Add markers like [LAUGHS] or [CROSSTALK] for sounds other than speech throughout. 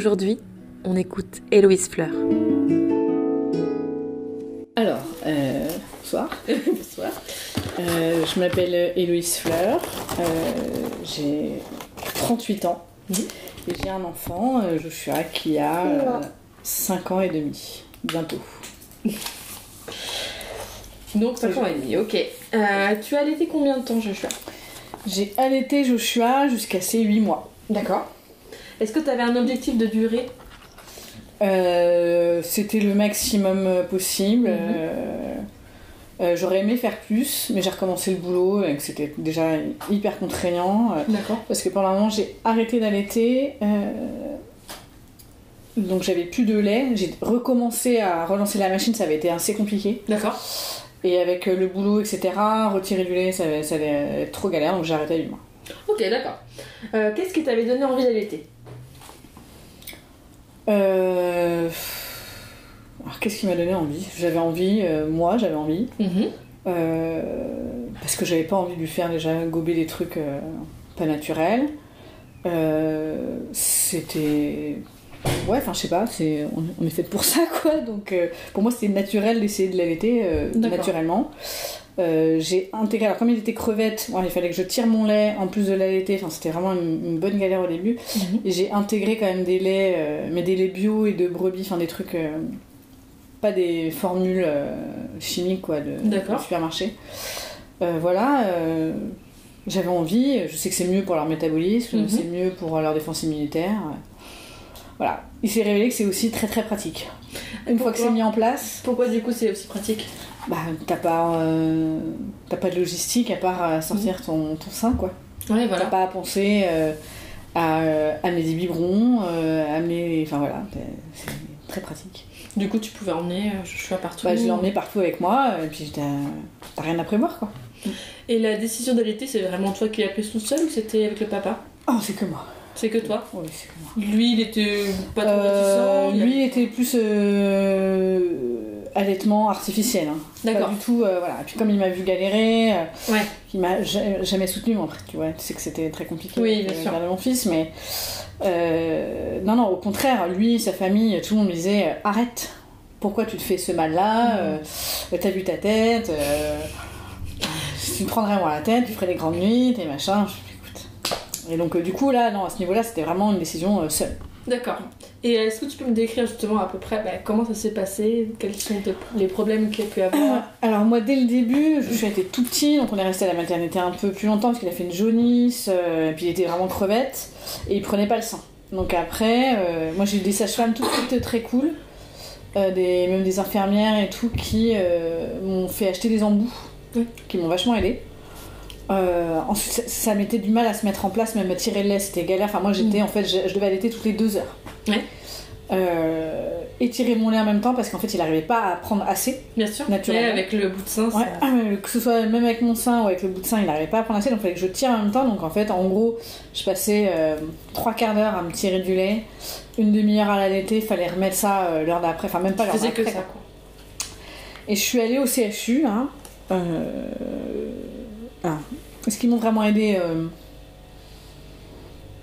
Aujourd'hui, on écoute Héloïse Fleur. Alors, euh, bonsoir. [LAUGHS] bonsoir. Euh, je m'appelle Héloïse Fleur. Euh, j'ai 38 ans. Et j'ai un enfant, Joshua, qui a euh, 5 ans et demi. Bientôt. [LAUGHS] Donc 5 ans et demi, ok. Tu as allaité combien de temps, Joshua? J'ai allaité Joshua jusqu'à ses 8 mois. D'accord. Est-ce que tu avais un objectif de durée Euh, C'était le maximum euh, possible. Mhm. Euh, euh, J'aurais aimé faire plus, mais j'ai recommencé le boulot et que c'était déjà hyper contraignant. D'accord. Parce que pendant un moment, j'ai arrêté d'allaiter. donc j'avais plus de lait. J'ai recommencé à relancer la machine, ça avait été assez compliqué. D'accord. Et avec le boulot, etc., retirer du lait, ça, allait être trop galère, donc j'ai arrêté à 8 mois. Ok, d'accord. Euh, Qu'est-ce qui t'avait donné envie d'allaiter? Euh... Alors qu'est-ce qui m'a donné envie? J'avais envie, euh, moi j'avais envie, euh, parce que j'avais pas envie de lui faire déjà gober des trucs pas naturels. C'était. Ouais, enfin je sais pas, c'est... On, on est fait pour ça quoi, donc pour moi c'était naturel d'essayer de l'allaiter naturellement. Euh, j'ai intégré, alors comme il était crevette, ouais, il fallait que je tire mon lait en plus de l'allaiter, enfin c'était vraiment une, une bonne galère au début. Et j'ai intégré quand même des laits, euh, mais des laits bio et de brebis, enfin des trucs, euh, pas des formules chimiques quoi, de, supermarché. Voilà, j'avais envie, je sais que c'est mieux pour leur métabolisme, Mhm. c'est mieux pour leur défense immunitaire. Voilà, il s'est révélé que c'est aussi très très pratique. Une fois que c'est mis en place, Pourquoi du coup c'est aussi pratique? Bah t'as pas, euh, t'as pas de logistique à part à sortir ton, ton sein quoi. Ouais, T'as voilà. pas à penser euh, à euh, amener des biberons, euh, amener. Enfin voilà, c'est très pratique. Du coup, tu pouvais emmener euh, Joshua partout. Bah, je l'ai emmené partout avec moi, et puis t'as t'as rien à prévoir quoi. Et la décision d'allaiter, c'est vraiment toi qui l'as prise toute seule ou c'était avec le papa? Oh, c'est que moi. C'est que toi? Oui, c'est que moi. Lui, il était pas trop Euh, réticent il lui était plus euh, allaitement artificiel. Hein. D'accord. Pas du tout, euh, voilà. Et puis comme il m'a vu galérer, euh, Ouais. il m'a ja- jamais soutenu. Bon, après, tu vois, tu sais que c'était très compliqué Oui, de bien sûr. mon fils, mais euh, non, non, au contraire, lui, sa famille, tout le monde me disait euh, arrête. Pourquoi tu te fais ce mal-là euh, T'as vu ta tête euh, Si tu te prendrais moins la tête, tu ferais des grandes nuits, et machin. Je écoute. Et donc, euh, du coup, là, non, à ce niveau-là, c'était vraiment une décision euh, seule. D'accord. Et est-ce que tu peux me décrire justement à peu près bah, comment ça s'est passé? Quels sont les problèmes qu'il y a pu avoir? Alors moi dès le début, je suis été tout petit, donc on est resté à la maternité un peu plus longtemps parce qu'il a fait une jaunisse, euh, et puis il était vraiment crevette, et il prenait pas le sein. Donc après, euh, moi j'ai eu des sages-femmes tout de suite très cool, euh, des, même des infirmières et tout, qui euh, m'ont fait acheter des embouts, Oui. qui m'ont vachement aidé. Euh, ensuite, ça, mettait du mal à se mettre en place, même à tirer le lait, c'était galère. Enfin, moi, j'étais, Mm. en fait, je, je devais allaiter toutes les deux heures. Ouais. Euh, et tirer mon lait en même temps parce qu'en fait, il arrivait pas à prendre assez. Bien sûr. Naturellement. Et avec le bout de sein, Ouais, ah, que ce soit même avec mon sein ou avec le bout de sein, il n'arrivait pas à prendre assez, donc il fallait que je tire en même temps. Donc en fait, en gros, je passais euh, trois quarts d'heure à me tirer du lait, une demi-heure à l'allaiter, il fallait remettre ça euh, l'heure d'après, enfin même pas l'heure faisais que d'après. ça. quoi. Et je suis allée au CHU. Hein, ah, Est-ce qu'ils m'ont vraiment aidé euh,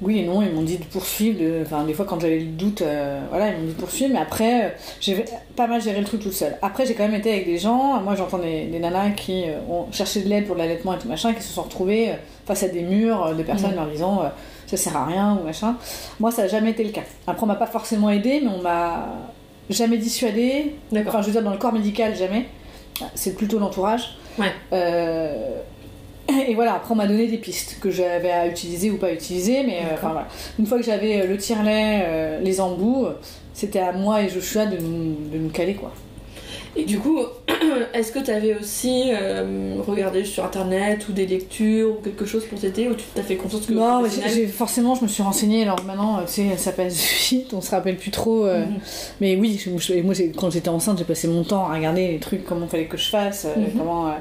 Oui et non, ils m'ont dit de poursuivre. de- Enfin, des fois, quand j'avais le doute, euh, voilà, ils m'ont dit de poursuivre. Mais après, euh, j'ai pas mal géré le truc toute seule. Après, j'ai quand même été avec des gens. Moi, j'entends des, des nanas qui euh, ont cherché de l'aide pour l'allaitement et tout machin, qui se sont retrouvées face à des murs de personnes Mhm. leur disant ça sert à rien ou machin. Moi, ça n'a jamais été le cas. Après, on m'a pas forcément aidé, mais on m'a jamais dissuadé. Enfin, je veux dire, dans le corps médical, jamais. C'est plutôt l'entourage. Ouais. Euh, [LAUGHS] Et voilà, après, on m'a donné des pistes que j'avais à utiliser ou pas utiliser. Mais euh, D'accord. enfin, voilà. Une fois que j'avais euh, le tire-lait, euh, les embouts, c'était à moi et Joshua de nous, de nous caler, quoi. Et du coup, [CLEARS THROAT] est-ce que tu avais aussi euh, regardé sur internet ou des lectures ou quelque chose pour t'aider ou tu t'as fait confiance que Non, mais forcément, je me suis renseignée. Alors maintenant, tu sais, ça passe [LAUGHS] vite, on se rappelle plus trop. euh, Mhm. Mais oui, je- je- moi, quand j'étais enceinte, j'ai passé mon temps à regarder les trucs, comment fallait que je fasse, euh, Mhm. comment.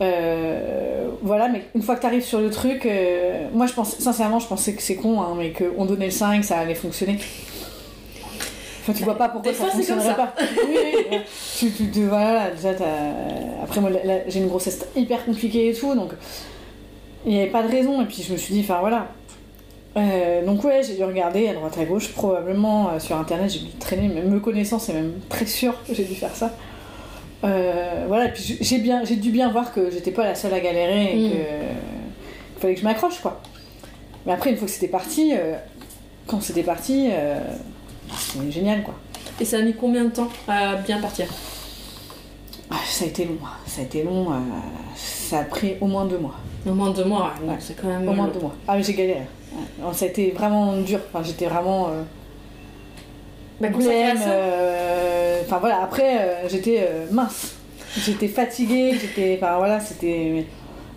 Euh, voilà, mais une fois que tu arrives sur le truc, euh, moi, je pense, sincèrement, je pensais que c'est con, hein, mais qu'on donnait le sein et que ça allait fonctionner. Enfin, tu vois pas pourquoi ça fois, fonctionnerait pas. Oui, tu, tu, tu- voilà, déjà, après, moi, j'ai une grossesse hyper compliquée et tout, donc il n'y avait pas de raison. Et puis, je me suis dit, enfin, voilà. Euh, donc ouais, j'ai dû regarder à droite à gauche, probablement sur internet, j'ai dû traîner, mais me connaissant, c'est même très sûr que j'ai dû faire ça. Euh, voilà, puis j'ai bien, j'ai dû bien voir que j'étais pas la seule à galérer et Mm. que qu'il fallait que je m'accroche quoi. Mais après, une fois que c'était parti, euh, quand c'était parti, euh, c'était génial quoi. Et ça a mis combien de temps à bien partir? Ah, ça a été long, ça a été long, euh, ça a pris au moins deux mois. Au moins deux mois, Ouais. c'est quand même. Au moins long. deux mois. Ah mais j'ai galéré. Alors, ça a été vraiment dur, enfin, j'étais vraiment... euh, Bah, Enfin voilà, après euh, j'étais euh, mince. J'étais fatiguée, j'étais. Enfin voilà, c'était.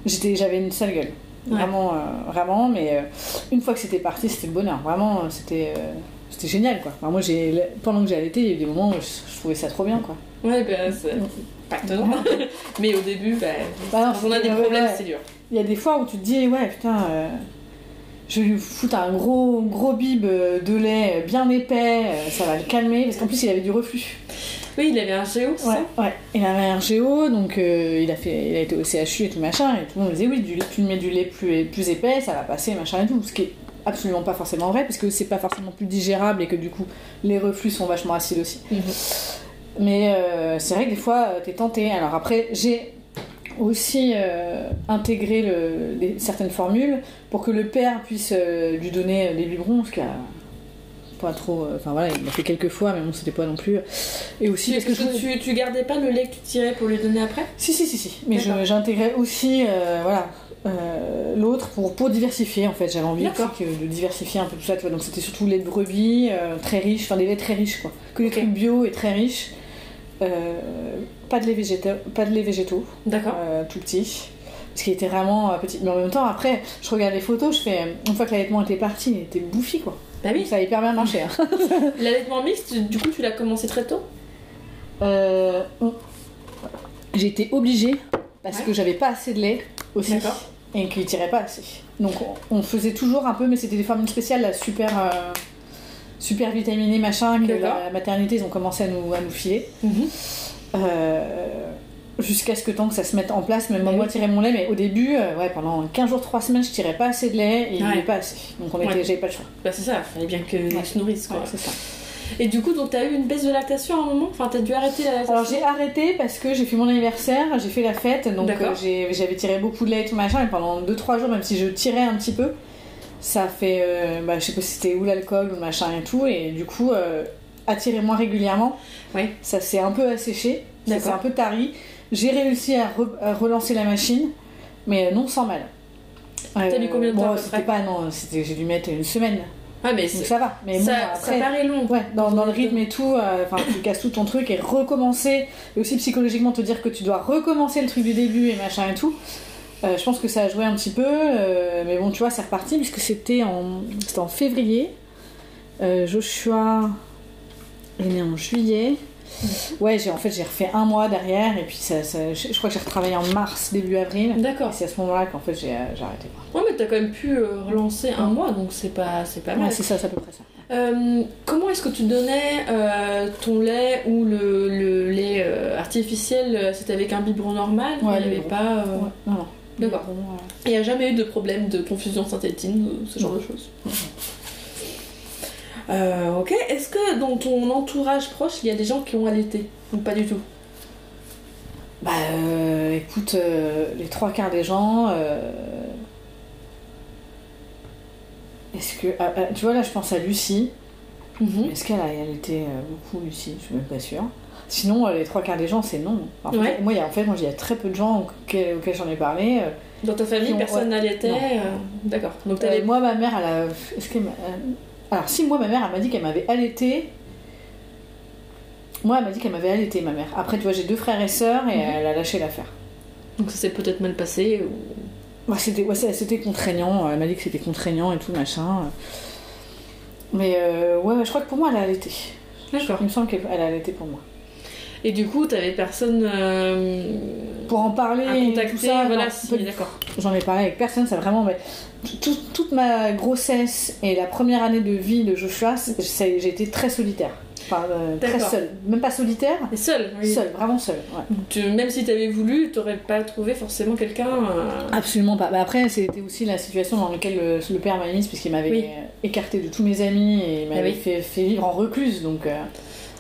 J'étais, j'avais une sale gueule. Ouais. Vraiment, euh, vraiment, mais euh, une fois que c'était parti, c'était le bonheur. Vraiment, c'était. euh, c'était génial quoi. Enfin, moi j'ai pendant que j'ai allaité, il y a eu des moments où je, je trouvais ça trop bien quoi. Ouais, bah, c'est pas étonnant. [LAUGHS] Mais au début, bah, Bah non, quand on a des problèmes, ouais. c'est dur. Il y a des fois où tu te dis ouais putain je vais lui foutre un gros gros bib euh, de lait euh, bien épais, euh, ça va le calmer parce qu'en plus il avait du reflux. Oui, il avait un géo, Ouais, ça ouais. Il avait un géo, donc euh, il, a fait, il a été au CHU et tout machin, et tout le monde disait oui, du lait, tu mets du lait plus, plus épais, ça va passer, machin et tout. Ce qui est absolument pas forcément vrai, parce que c'est pas forcément plus digérable et que du coup les reflux sont vachement acides aussi. Mhm. Mais euh, c'est vrai que des fois t'es tenté. Alors après, j'ai aussi euh, intégré le- les- certaines formules pour que le père puisse euh, lui donner des biberons, ce qui a pas trop. euh, Enfin voilà, il l'a fait quelques fois, mais bon, c'était pas non plus. Et aussi Parce que, que tu, tu gardais pas le lait que tu tirais pour lui donner après? Si, si, si, si. Mais j'intégrais aussi euh, voilà, euh, l'autre pour, pour diversifier en fait. J'avais envie que- de diversifier un peu tout ça. Tu vois. Donc c'était surtout lait de brebis, euh, très riche, enfin des laits très riches quoi. Que des Ok. trucs bio et très riches. Euh, pas, de lait végétaux, pas de lait végétaux, D'accord. euh, tout petit. Ce qui était vraiment euh, petit. Mais en même temps, après, je regarde les photos, je fais. euh, Une fois que l'allaitement était parti, il était bouffi quoi. Bah oui, ça a hyper bien marché. hein. [LAUGHS] l'allaitement mixte, du coup, tu l'as commencé très tôt? Euh, J'ai été obligée parce Ouais. que j'avais pas assez de lait aussi et qu'il tirait pas assez. Donc on, faisait toujours un peu, mais c'était des formules spéciales, la super, euh, super vitaminées machin que la maternité ils ont commencé à nous, à nous filer. Euh, Jusqu'à ce que tant que ça se mette en place, même Bah moi oui. tirer mon lait, mais au début, euh, ouais, pendant 15 jours, 3 semaines, je tirais pas assez de lait et il Ouais. pas assez. Donc on était, Ouais. j'avais pas le choix. Bah c'est ça, il fallait bien qu'ils Ouais. se nourrissent quoi. Ouais, c'est ça. Et du coup, donc t'as eu une baisse de lactation à un moment? Enfin, t'as dû arrêter la lactation? Alors j'ai arrêté parce que j'ai fait mon anniversaire, j'ai fait la fête, donc euh, j'avais tiré beaucoup de lait et tout machin, et pendant 2-3 jours, même si je tirais un petit peu, ça fait, euh, bah, je sais pas si c'était ou l'alcool ou le machin et tout, et du coup, euh, attirer moins régulièrement, ça s'est un peu asséché, ça s'est un peu tari. J'ai réussi à, re- à relancer la machine, mais non sans mal. T'as mis combien de temps bon, c'était pas, non, j'ai dû mettre une semaine, Ouais, mais donc ça va. Mais bon, ça, après, ça paraît long. Ouais, dans, dans le rythme et tout, euh, enfin tu casses tout ton truc et recommencer, et aussi psychologiquement te dire que tu dois recommencer le truc du début et machin et tout. Euh, je pense que ça a joué un petit peu, euh, mais bon, tu vois, c'est reparti puisque c'était en, c'était en février. Euh, Joshua est né en juillet. Ouais, j'ai en fait j'ai refait un mois derrière et puis ça, ça- je je crois que j'ai retravaillé en mars, début avril. D'accord. c'est à ce moment-là qu'en fait j'ai euh, arrêté. Ouais, mais t'as quand même pu euh, relancer un mois, donc c'est pas, c'est pas mal. Ouais, c'est ça, c'est à peu près ça. Euh, comment est-ce que tu donnais euh, ton lait ou le, le lait artificiel C'était avec un biberon normal Ouais, Il n'y avait pas. Ouais, non, non. D'accord. Il n'y a jamais eu de problème de confusion synthétine ou ce genre Non. de choses Euh, ok. Est-ce que dans ton entourage proche, il y a des gens qui ont allaité Ou pas du tout? Bah euh, écoute, euh, les trois quarts des gens. euh, Est-ce que. ah, ah, tu vois, là je pense à Lucie. Mhm. Est-ce qu'elle a allaité beaucoup, Lucie? Je suis même pas sûre. Sinon, les trois quarts des gens, c'est non. En fait, Ouais. Moi, il y a, en fait, moi, il y a très peu de gens auxquels, auxquels j'en ai parlé. Dans ta famille, ont- personne n'allaitait D'accord. Donc Euh, moi, ma mère, elle a. Est-ce qu'elle m'a- Alors, si, moi, ma mère, elle m'a dit qu'elle m'avait allaité. Moi, elle m'a dit qu'elle m'avait allaité, ma mère. Après, tu vois, j'ai deux frères et sœurs et Mhm. elle a lâché l'affaire. Donc ça s'est peut-être mal passé ou... Ouais, c'était ouais, ça- c'était contraignant. Elle m'a dit que c'était contraignant et tout, machin. Mais euh, ouais, je crois que pour moi, elle a allaité. D'accord. Il me semble qu'elle elle a allaité pour moi. Et du coup, t'avais personne euh, Pour en parler, à contacter tout ça, Voilà, si, d'accord. j'en ai parlé avec personne. Ça vraiment. mais tout- toute ma grossesse et la première année de vie de Joshua, j'ai été très solitaire. Enfin, euh, très seule. Même pas solitaire. Et seule oui. Seule, vraiment seule. Ouais. même si tu avais voulu, tu n'aurais pas trouvé forcément quelqu'un. Euh, Absolument pas. Bah, après, c'était aussi la situation dans laquelle le, père m'a mise, puisqu'il m'avait écarté de tous mes amis et ah m'avait fait, fait, vivre en recluse. Donc.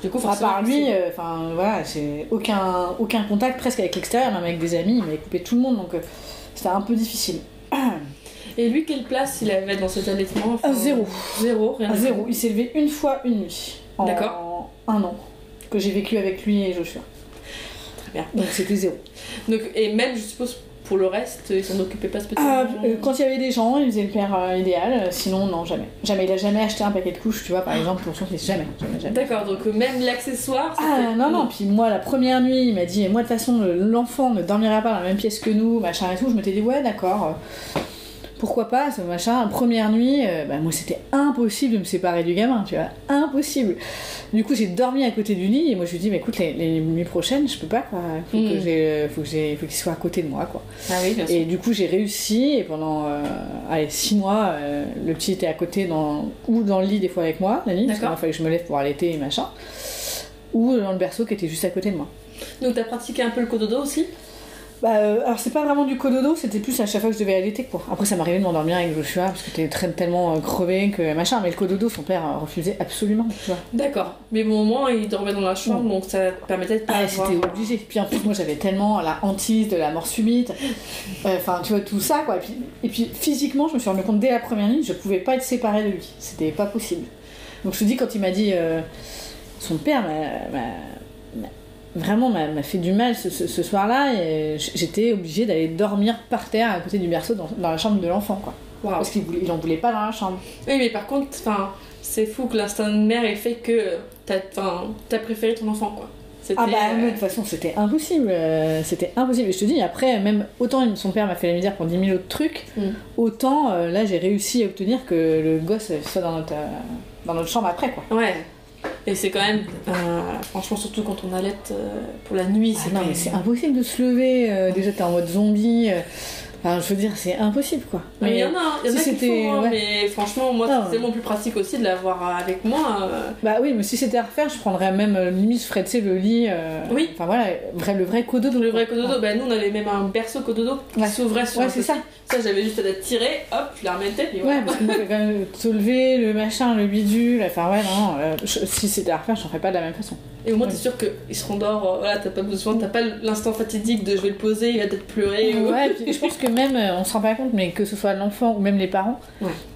Du coup, à part lui, enfin voilà, j'ai aucun, aucun contact presque avec l'extérieur, même avec des amis, il m'avait coupé tout le monde, donc c'était un peu difficile. [CLEARS THROAT] Et lui, quelle place il avait dans cet allaitement enfin, Zéro. Zéro, rien. zéro. Il s'est levé une fois une nuit. D'accord. Un an. Que j'ai vécu avec lui et Joshua. Très bien. Donc c'était zéro. Donc, et même, je suppose, pour le reste, il s'en occupait pas spécialement ah, euh, Quand il y avait des gens, il faisait le père euh, idéal. Sinon, non, jamais. Jamais. Il a jamais acheté un paquet de couches, tu vois, par exemple, pour son fils. Jamais. jamais, jamais. D'accord, donc euh, même l'accessoire. Ah non, non. Puis moi, la première nuit, il m'a dit, moi, de toute façon, l'enfant ne dormira pas dans la même pièce que nous, machin et tout. Je m'étais dit, ouais, d'accord pourquoi pas, ce machin. Première nuit, euh, bah, moi c'était impossible de me séparer du gamin, tu vois, impossible. Du coup, j'ai dormi à côté du lit et moi je lui dis, mais écoute, les, nuits prochaines, je peux pas, quoi. Faut que mm. j'ai, faut qu'il soit à côté de moi, quoi. Ah oui, bien sûr. Et du coup, j'ai réussi et pendant, euh, allez, six mois, euh, le petit était à côté dans, ou dans le lit des fois avec moi, la nuit, parce qu'il fallait que je me lève pour allaiter et machin, ou dans le berceau qui était juste à côté de moi. Donc t'as pratiqué un peu le cododo aussi? Bah, euh, alors c'est pas vraiment du cododo, c'était plus à chaque fois que je devais allaiter quoi. Après ça m'arrivait de m'endormir avec Joshua parce que t'es tellement euh, crevé que machin, mais le cododo son père euh, refusait absolument. D'accord, mais bon au moins il dormait dans la chambre donc ça permettait de pas Ah c'était obligé, puis en plus moi j'avais tellement la hantise de la mort subite, enfin tu vois tout ça quoi, et puis, et puis, physiquement je me suis rendu compte dès la première nuit je pouvais pas être séparée de lui, c'était pas possible. Donc je te dis quand il m'a dit son père m'a vraiment m'a fait du mal ce, ce, soir-là et j'étais obligée d'aller dormir par terre à côté du berceau dans, dans la chambre de l'enfant quoi. Parce qu'il n'en voulait pas dans la chambre. Oui mais par contre c'est fou que l'instinct de mère ait fait que t'as as préféré ton enfant quoi. Ah bah de toute façon c'était impossible, euh, c'était impossible. Et je te dis, après, même autant son père m'a fait la misère pour 10 000 autres trucs, mm. autant euh, là j'ai réussi à obtenir que le gosse soit dans notre, euh, dans notre chambre après quoi. Ouais. Et c'est quand même, euh, franchement, surtout quand on allait euh, pour la nuit, c'est ah c'est impossible de se lever. Euh, déjà, t'es en mode zombie. Enfin, je veux dire, c'est impossible quoi. Mais il y en a, il y en a qui font, hein, mais franchement, moi, c'est tellement plus pratique aussi de l'avoir avec moi. Euh. Bah oui, mais si c'était à refaire, je prendrais même, euh, limite, je ferais, tu sais, le lit. Euh, oui. Enfin voilà, vrai, le vrai cododo. Le vrai cododo, bah nous, on avait même un berceau cododo qui s'ouvrait sur Ouais, c'est ça. Ça, j'avais juste à la tirer, hop, je la remettais, puis Ouais, parce que moi, quand même te lever, le machin, le bidule, enfin ouais, non, si c'était à refaire, je ferais pas de la même façon. Et au moins, t'es sûr qu'il se rendort, voilà, t'as pas besoin, t'as pas l'instant fatidique de je vais le poser, il va peut-être pleurer. Ouais, [LAUGHS] puis je pense que même, on se rend pas compte, mais que ce soit l'enfant ou même les parents,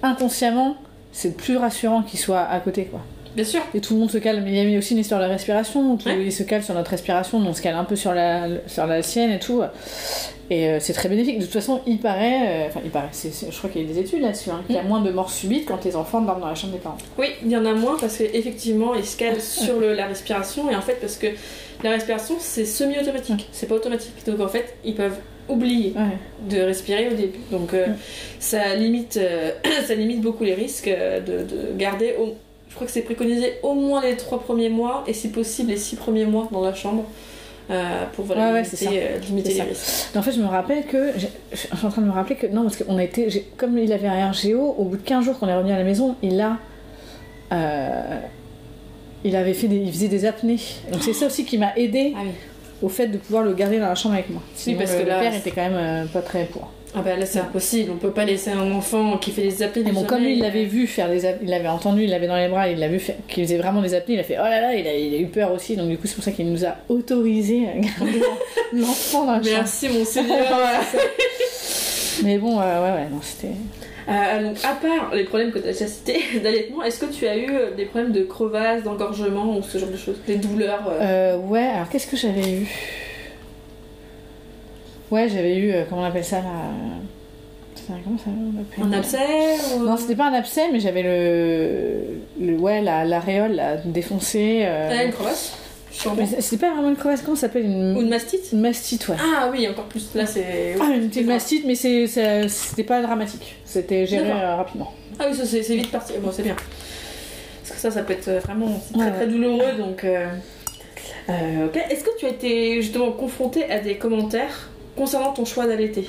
inconsciemment, c'est plus rassurant qu'il soit à côté, quoi. Bien sûr. Et tout le monde se calme. Il y a aussi une histoire de respiration, où tout, il se calme sur notre respiration, on se calme un peu sur la, sur la sienne et tout. Et euh, c'est très bénéfique. De toute façon, il paraît, euh, enfin, il paraît, je crois qu'il y a des études là-dessus, hein, qu'il y a mm. moins de morts subites quand les enfants dorment dans la chambre des parents. Oui, il y en a moins parce qu'effectivement, ils se calment [LAUGHS] sur le, la respiration, et en fait, parce que la respiration, c'est semi-automatique, c'est pas automatique. Donc en fait, ils peuvent oublier de respirer au début. Donc euh, ça, limite, [CLEARS THROAT] ça limite beaucoup les risques de, de garder, au, je crois que c'est préconisé au moins les trois premiers mois et si possible les six premiers mois dans la chambre. Pour voilà, limiter, les risques. en fait, je me rappelle que. Je suis en train de me rappeler que. Non, parce qu'on a été. Comme il avait un RGO, au bout de 15 jours qu'on est revenu à la maison, il a. il avait fait des, il faisait des apnées. Donc c'est ça aussi qui m'a aidé ah au fait de pouvoir le garder dans la chambre avec moi. oui, parce que le père était quand même euh, pas très pour. Ah bah là c'est impossible, on peut pas laisser un enfant qui fait des apnées. bon, comme lui il l'avait vu faire des il l'avait entendu, il l'avait dans les bras, il l'a vu faire, qu'il faisait vraiment des apnées, il a fait oh là là, il a, il a eu peur aussi, donc du coup c'est pour ça qu'il nous a autorisé à garder [LAUGHS] l'enfant dans la chambre. Merci mon seigneur. [LAUGHS] Mais bon, euh, ouais ouais, non c'était. Euh, donc, à part les problèmes que tu as déjà cités [LAUGHS] d'allaitement, est-ce que tu as eu euh, des problèmes de crevasse, d'engorgement ou ce genre de choses? Des douleurs euh? Ouais, alors qu'est-ce que j'avais eu? Ouais, j'avais eu, comment on appelle ça là? Comment ça Un abcès Non, c'était pas un abcès, mais j'avais le, le. Ouais, l'aréole la, défoncée. Euh... une crevasse? C'est pas vraiment une crevasse, comment ça s'appelle une... Ou une mastite Une mastite, ouais. Ah oui, encore plus. Là, c'est. Ah, une petite mastite, mais c'était pas dramatique. C'était géré euh, rapidement. Ah oui, ça c'est vite parti. Bon, c'est bien. Parce que ça, ça peut être vraiment très très douloureux, donc. Euh, euh, ok. Est-ce que tu as été justement confronté à des commentaires concernant ton choix d'allaiter?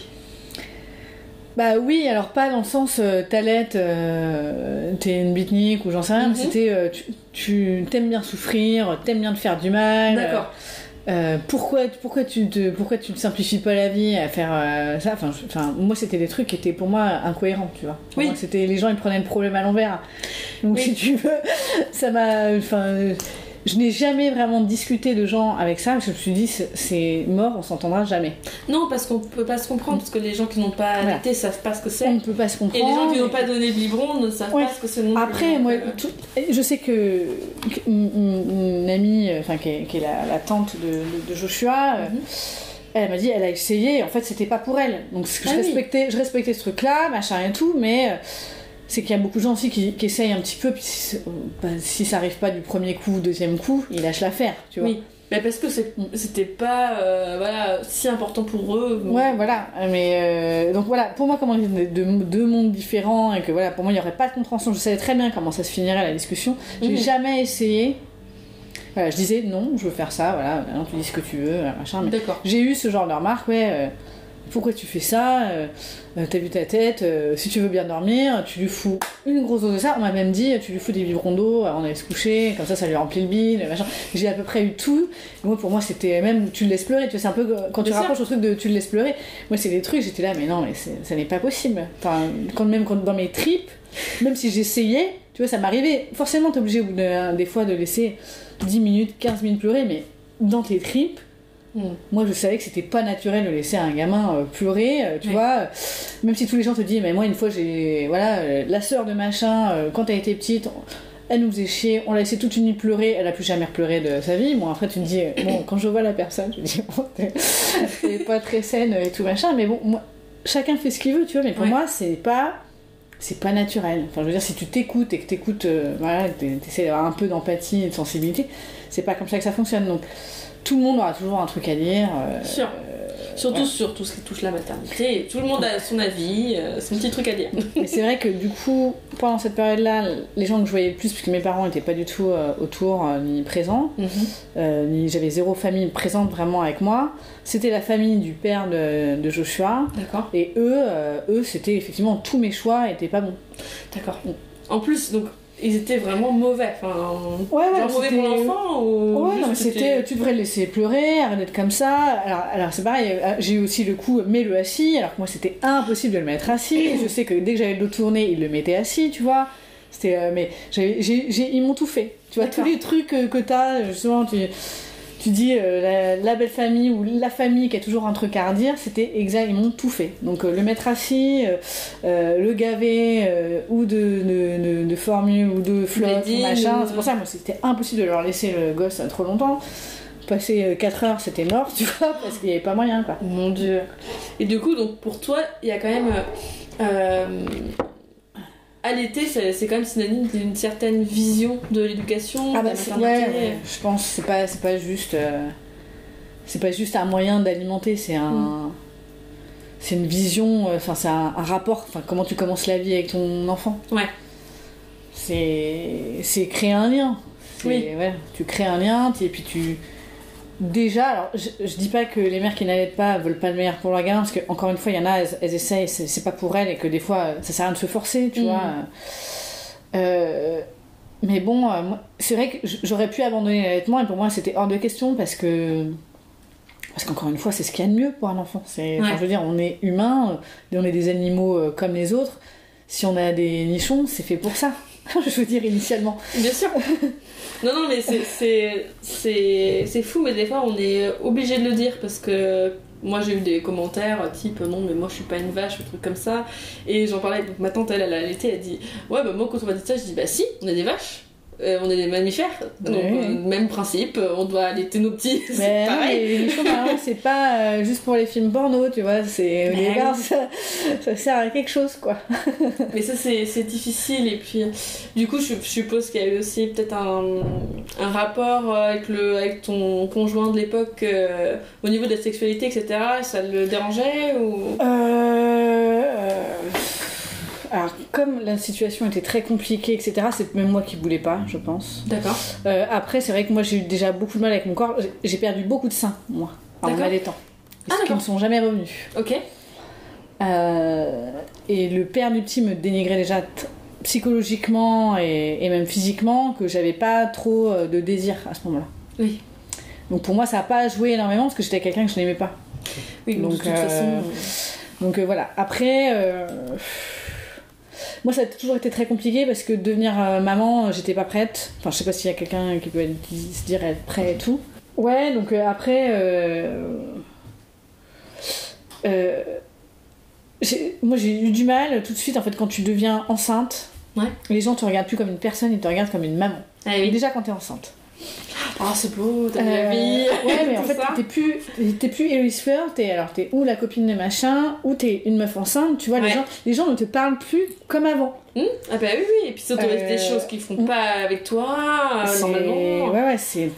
Bah oui, alors pas dans le sens euh, t'allaites, euh, t'es une bitnique ou j'en sais rien, Mhm. c'était euh, tu, t'aimes bien souffrir, t'aimes bien te faire du mal. D'accord. Euh, pourquoi, pourquoi, tu te, pourquoi tu ne simplifies pas la vie à faire ça? Enfin, je- enfin, Moi, c'était des trucs qui étaient pour moi incohérents, tu vois. Pour Oui. c'était, les gens, ils prenaient le problème à l'envers. Donc, Oui. si tu veux, [LAUGHS] ça m'a. Enfin, je n'ai jamais vraiment discuté de gens avec ça, parce que je me suis dit, c'est, mort, on s'entendra jamais. Non, parce qu'on peut pas se comprendre, parce que les gens qui n'ont pas Voilà. allaité savent pas ce que On c'est. ne peut pas se Et comprendre. les gens qui n'ont et- pas donné de biberon ne savent Ouais. pas ce que c'est non. Après, moi, euh, tout- je sais que une, amie, enfin qui est, qui est la, la tante de, Joshua, euh, Mhm. elle m'a dit, elle a essayé, en fait, c'était pas pour elle. Donc Ah je oui. respectais, je respectais ce truc-là, machin et tout, mais euh, c'est qu'il y a beaucoup de gens aussi qui, qui essayent un petit peu, puis si, bah, si ça arrive pas du premier coup ou deuxième coup, ils lâchent l'affaire, tu vois. Oui. Mais parce que c'était pas euh, voilà, si important pour eux. Ouais, voilà. Mais euh, donc voilà, pour moi, comment on dit, de, de- deux mondes différents et que voilà, pour moi, il n'y aurait pas de compréhension. Je savais très bien comment ça se finirait la discussion. J'ai Mhm. jamais essayé. Voilà, je disais non, je veux faire ça. Voilà, tu dis ce que tu veux, machin. Mais D'accord. j'ai eu ce genre de remarque, ouais. euh, pourquoi tu fais ça Euh, euh, T'as vu ta tête euh, Si tu veux bien dormir, tu lui fous une grosse dose de ça. On m'a même dit, tu lui fous des biberons d'eau avant d'aller se coucher, comme ça, ça lui remplit le bide, machin. J'ai à peu près eu tout. Moi, pour moi, c'était même, tu le laisses pleurer. Tu vois, c'est un peu quand tu rapproches au truc de tu le laisses pleurer. Moi, c'est des trucs, j'étais là, mais non, mais c'est- ça n'est pas possible. Enfin, quand même quand, dans mes tripes, même si j'essayais, tu vois, ça m'arrivait. Forcément, t'es obligé des fois de laisser 10 minutes, 15 minutes pleurer, mais dans tes tripes, Mm. moi, je savais que c'était pas naturel de laisser un gamin euh, pleurer, euh, tu Ouais. vois. euh, Même si tous les gens te disent, mais moi, une fois, j'ai. Voilà, euh, la sœur de machin, quand elle était petite, elle nous faisait chier, on l'a laissé toute une nuit pleurer, elle a plus jamais pleuré de sa vie. Bon, après, tu te dis, bon, quand je vois la personne, je me dis, [LAUGHS] bon, t'es- pas très saine et tout machin, mais bon, moi, chacun fait ce qu'il veut, tu vois, mais pour Ouais. moi, c'est pas. C'est pas naturel. Enfin, je veux dire, si tu t'écoutes et que t'écoutes, voilà, t'es- t'essaies d'avoir un peu d'empathie et de sensibilité, c'est pas comme ça que ça fonctionne. Donc, tout le monde aura toujours un truc à dire. euh, Sûr. Surtout ouais. sur tout ce qui touche la maternité. Tout le monde a son avis, euh, son petit truc à dire. [LAUGHS] Mais c'est vrai que du coup, pendant cette période-là, les gens que je voyais le plus, puisque mes parents n'étaient pas du tout euh, autour euh, ni présents, Mhm. euh, ni j'avais zéro famille présente vraiment avec moi, c'était la famille du père de, de Joshua. D'accord. Et eux, euh, eux, c'était effectivement tous mes choix étaient pas bons. D'accord. En plus, donc, ils étaient vraiment mauvais. Enfin, Ouais, ouais, genre mauvais pour l'enfant ou. Ouais, non, mais c'était, tu devrais le laisser pleurer, arrête d'être comme ça. Alors, alors c'est pareil, euh, j'ai eu aussi le coup, mets-le assis, alors que moi c'était impossible de le mettre assis. [COUGHS] Je sais que dès que j'avais le dos tourné, il le mettait assis, tu vois. C'était, euh, mais j'ai, j'ai- ils m'ont tout fait. Tu vois, tous les trucs que, que t'as, justement, tu, tu dis euh, la, la belle famille ou la famille qui a toujours un truc à redire, c'était exact, ils m'ont tout fait. Donc euh, le mettre assis, euh, le gaver, ou de, de, de, de formule ou de flotte, ou machin. C'est pour ça, moi, c'était impossible de leur laisser le gosse trop longtemps. Passer 4 heures, c'était mort, [LAUGHS] tu vois, parce qu'il n'y avait pas moyen, quoi. Mon dieu. Et du coup, donc pour toi, il y a quand même. Allaiter, c'est quand même synonyme d'une certaine vision de l'éducation, Ah de bah la c'est- maternité. ouais, je pense c'est pas c'est pas juste euh, c'est pas juste un moyen d'alimenter, c'est un c'est une vision, euh, enfin c'est un, un rapport, enfin comment tu commences la vie avec ton enfant. Ouais. C'est c'est créer un lien. Oui. ouais, tu crées un lien et puis tu déjà alors je, je dis pas que les mères qui n'allaitent pas veulent pas le meilleur pour leur gamin parce que encore une fois il y en a elles, elles essayent c'est pas pour elles et que des fois ça sert à rien de se forcer tu Mhm. vois. Euh, mais bon, euh, c'est vrai que j'aurais pu abandonner l'allaitement et pour moi c'était hors de question parce que. Parce qu'encore une fois, c'est ce qu'il y a de mieux pour un enfant. C'est, Ouais. je veux dire, on est humain, euh, on est des animaux comme les autres. Si on a des nichons, c'est fait pour ça. [LAUGHS] je veux dire, initialement. Bien sûr. [LAUGHS] non, non, mais c'est- fou, mais des fois on est obligé de le dire parce que moi j'ai eu des commentaires type non, mais moi je suis pas une vache, ou truc comme ça. Et j'en parlais avec ma tante, elle, elle a allaité, elle dit ouais, bah moi quand on m'a dit ça, je dis bah si, on est des vaches. Euh, on est des mammifères, donc euh, même principe, on doit allaiter nos petits, [LAUGHS] c'est pareil. c'est pas euh, juste pour les films porno, tu vois. C'est, au ça, ça sert à quelque chose, quoi. [LAUGHS] Mais ça, c'est difficile. Et puis, du coup, je, je suppose qu'il y a eu aussi peut-être un, un rapport avec, le, avec ton conjoint de l'époque euh, au niveau de la sexualité, etc. Ça le dérangeait ou... Euh, euh, comme la situation était très compliquée, etc., c'est même moi qui voulais pas, je pense. D'accord. Euh, après, c'est vrai que moi, j'ai eu déjà beaucoup de mal avec mon corps. J'ai- perdu beaucoup de seins, moi, en D'accord. allaitant. Ah, qui ne sont jamais revenus. Ok. et le père du petit me dénigrait déjà psychologiquement et, et, même physiquement que j'avais pas trop de désir à ce moment-là. Oui. Donc pour moi, ça n'a pas joué énormément parce que j'étais quelqu'un que je n'aimais pas. Oui, donc, de toute façon. Donc voilà. Après. Moi, ça a toujours été très compliqué parce que devenir maman, j'étais pas prête. Enfin, je sais pas s'il y a quelqu'un qui peut se dire être prêt et tout. Ouais, donc après. Euh, moi j'ai eu du mal tout de suite en fait quand tu deviens enceinte. Les gens te regardent plus comme une personne, ils te regardent comme une maman. Ah, oui. Déjà quand t'es enceinte. Oh c'est beau, t'as euh, vie. Ouais [LAUGHS] mais en fait t'es plus, t'es plus Eris Fleur, t'es alors t'es ou la copine de machin, ou t'es une meuf enceinte, tu vois, les, gens, les gens ne te parlent plus comme avant. Mmh. Ah bah oui oui, et puis s'autoriser euh... des choses qu'ils font mmh. pas avec toi, euh, normalement. Ouais ouais c'est...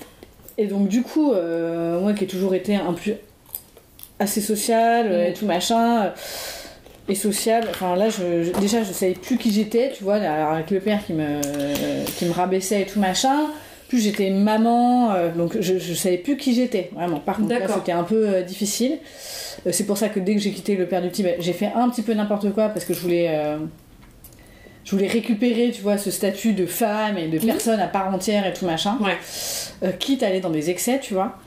Et donc du coup, euh, moi qui ai toujours été un peu assez social mm. et tout machin euh, et sociable enfin là je, déjà je savais plus qui j'étais tu vois alors avec le père qui me qui me rabaissait et tout machin plus j'étais maman euh, donc je, je savais plus qui j'étais vraiment par contre c'était un peu euh, difficile c'est pour ça que dès que j'ai quitté le père du petit bah, j'ai fait un petit peu n'importe quoi parce que je voulais je voulais récupérer, tu vois, ce statut de femme et de mm. personne à part entière et tout machin. Ouais. quitte à aller dans des excès, tu vois.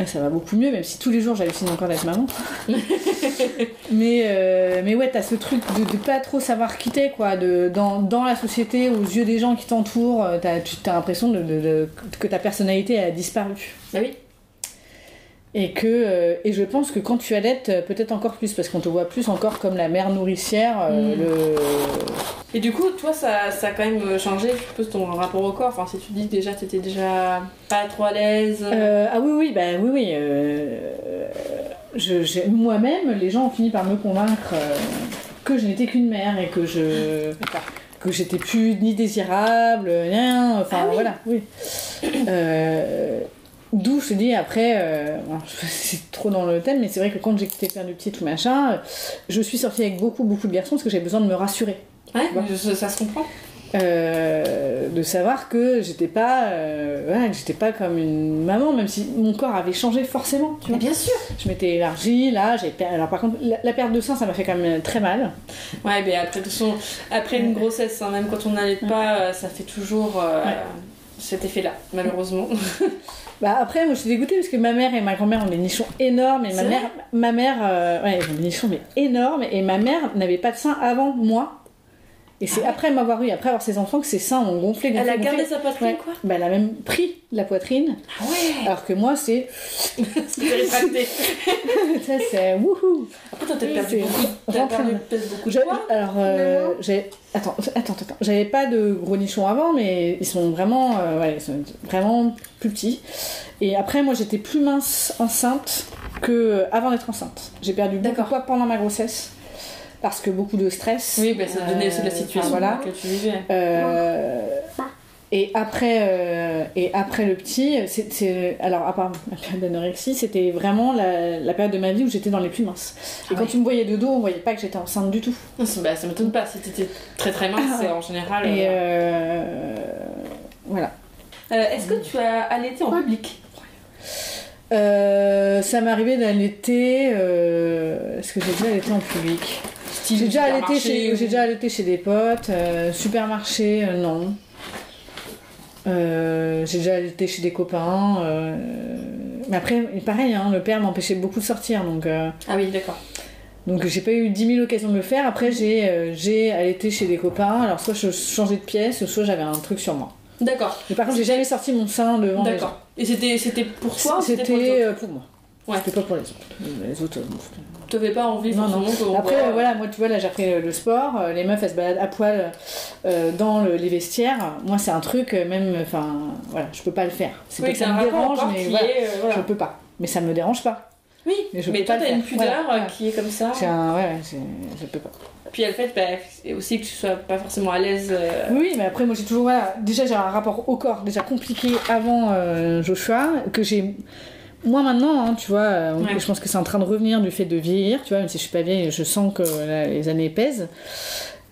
Ah, ça va beaucoup mieux, même si tous les jours j'hallucine encore d'être maman. [LAUGHS] mais, euh, mais ouais, t'as ce truc de, pas trop savoir quitter, quoi. De, dans, dans, la société, aux yeux des gens qui t'entourent, euh, t'as as, l'impression que ta personnalité a disparu. Ah oui. Et que euh, et je pense que quand tu allaites, euh, peut-être encore plus, parce qu'on te voit plus encore comme la mère nourricière. Euh, mm. le... Et du coup, toi, ça, ça a quand même changé, je suppose, ton rapport au corps. Enfin, si tu dis que déjà, t'étais déjà pas trop à l'aise. ah oui, oui, bah oui, oui. je, Moi-même, les gens ont fini par me convaincre que je n'étais qu'une mère et que je que j'étais plus ni désirable, rien. Enfin, ah voilà, oui. D'où je te dis après, euh, [LAUGHS] c'est trop dans le thème, mais c'est vrai que quand j'ai quitté faire du petit tout machin, euh, je suis sortie avec beaucoup beaucoup de garçons parce que j'avais besoin de me rassurer. Ouais, ça, se comprend. Euh, de savoir que j'étais pas, euh, que j'étais pas comme une maman, même si mon corps avait changé forcément. Tu vois. bien sûr. Je m'étais élargie, là, j'ai alors par contre la, perte de sein, ça m'a fait quand même très mal. Ouais, mais après façon, après une grossesse, hein, même quand on n'allait pas, ça fait toujours cet effet-là, malheureusement. [LAUGHS] Bah après, moi je suis dégoûtée parce que ma mère et ma grand-mère ont des nichons énormes et ma mère, ma mère, euh, ouais, ils ont des nichons mais énormes et ma mère n'avait pas de sein avant moi. Et c'est ah après m'avoir eu, après avoir ses enfants, que ses seins ont gonflé, gonflé Elle a gardé sa poitrine, quoi Bah, elle a même pris la poitrine. Ah ouais Alors que moi, c'est. [LAUGHS] [LAUGHS] ça, c'est wouhou Après, toi, t'as perdu beaucoup. T'as perdu beaucoup de poids Alors, euh, j'ai. Attends, attends, attends. J'avais pas de gros nichons avant, mais ils sont vraiment. Euh, ouais, ils sont vraiment plus petits. Et après, moi, j'étais plus mince enceinte que avant d'être enceinte. J'ai perdu beaucoup de poids pendant ma grossesse parce que beaucoup de stress. Oui, bah, ça donnait aussi la situation voilà. que tu vivais. Euh, et après, euh, et après le petit, c'est, alors à part la période d'anorexie, c'était vraiment la, période de ma vie où j'étais dans les plus minces. Et quand ah tu me voyais de dos, on voyait pas que j'étais enceinte du tout. bah, ça m'étonne pas, si t'étais très très mince, ah en général. Et euh, voilà. est-ce que tu as allaité en public? Ça m'est arrivé d'allaiter. Est-ce que j'ai déjà allaité en public? J'ai déjà, allaité chez, j'ai déjà allaité chez des potes, euh, supermarché, euh, non. Euh, j'ai déjà allaité chez des copains. mais après, pareil, hein, le père m'empêchait beaucoup de sortir. Donc, ah oui, d'accord. Donc j'ai pas eu 10 000 occasions de le faire. Après, j'ai, j'ai allaité chez des copains. Alors, soit je changeais de pièce, soit j'avais un truc sur moi. D'accord. Mais par contre, j'ai jamais sorti mon sein devant D'accord. Et c'était, c'était pour toi C'était, c'était pour, moi. Ouais. C'était pas pour les autres. Les autres, tu n'avais pas envie non, non. Après, voilà, moi, tu vois, là, j'ai appris le sport. Euh, les meufs, elles se baladent à poil euh, dans les vestiaires. Moi, c'est un truc, euh, même, enfin, voilà, je peux pas le faire. C'est oui, que ça me dérange, mais voilà, voilà. je peux pas. Mais ça me dérange pas. Oui, mais, je mais toi, t'as une pudeur qui est comme ça. C'est un, ouais, je peux pas. Puis le fait bah, aussi que tu sois pas forcément à l'aise. Oui, mais après, moi, j'ai toujours, voilà, déjà, j'ai un rapport au corps déjà compliqué avant Joshua, que j'ai moi maintenant, hein, tu vois, euh, je pense que c'est en train de revenir du fait de vieillir, tu vois, même si je suis pas vieille, je sens que les années pèsent.